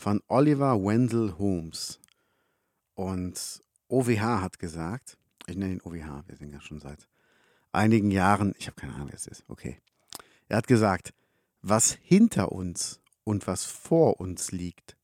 von Oliver Wendell Holmes. Und OWH hat gesagt, ich nenne ihn OWH, wir sind ja schon seit einigen Jahren, ich habe keine Ahnung, wer es ist, okay. Er hat gesagt, was hinter uns und was vor uns liegt,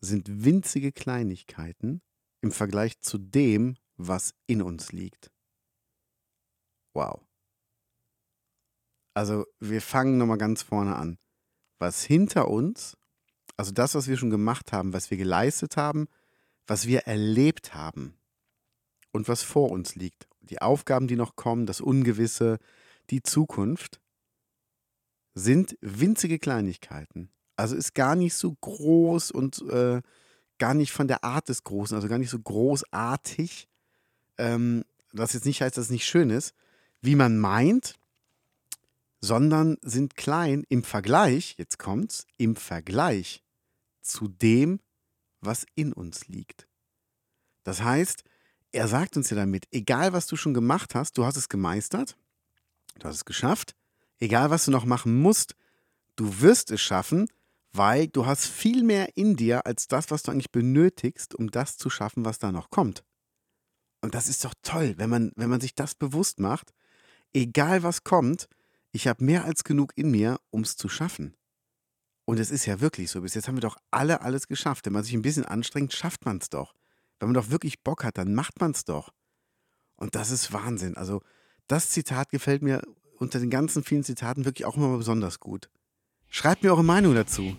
sind winzige Kleinigkeiten im Vergleich zu dem, was in uns liegt. Wow. Also wir fangen nochmal ganz vorne an. Was hinter uns, also das, was wir schon gemacht haben, was wir geleistet haben, was wir erlebt haben und was vor uns liegt, die Aufgaben, die noch kommen, das Ungewisse, die Zukunft, sind winzige Kleinigkeiten. Also ist gar nicht so groß und äh, gar nicht von der Art des Großen, also gar nicht so großartig, ähm, was jetzt nicht heißt, dass es nicht schön ist, wie man meint, sondern sind klein im Vergleich, jetzt kommt's, im Vergleich zu dem, was in uns liegt. Das heißt, er sagt uns ja damit, egal was du schon gemacht hast, du hast es gemeistert, du hast es geschafft, egal was du noch machen musst, du wirst es schaffen, weil du hast viel mehr in dir als das, was du eigentlich benötigst, um das zu schaffen, was da noch kommt. Und das ist doch toll, wenn man, wenn man sich das bewusst macht, egal was kommt, ich habe mehr als genug in mir, um es zu schaffen. Und es ist ja wirklich so. Bis jetzt haben wir doch alle alles geschafft. Wenn man sich ein bisschen anstrengt, schafft man es doch. Wenn man doch wirklich Bock hat, dann macht man es doch. Und das ist Wahnsinn. Also, das Zitat gefällt mir unter den ganzen vielen Zitaten wirklich auch immer besonders gut. Schreibt mir eure Meinung dazu.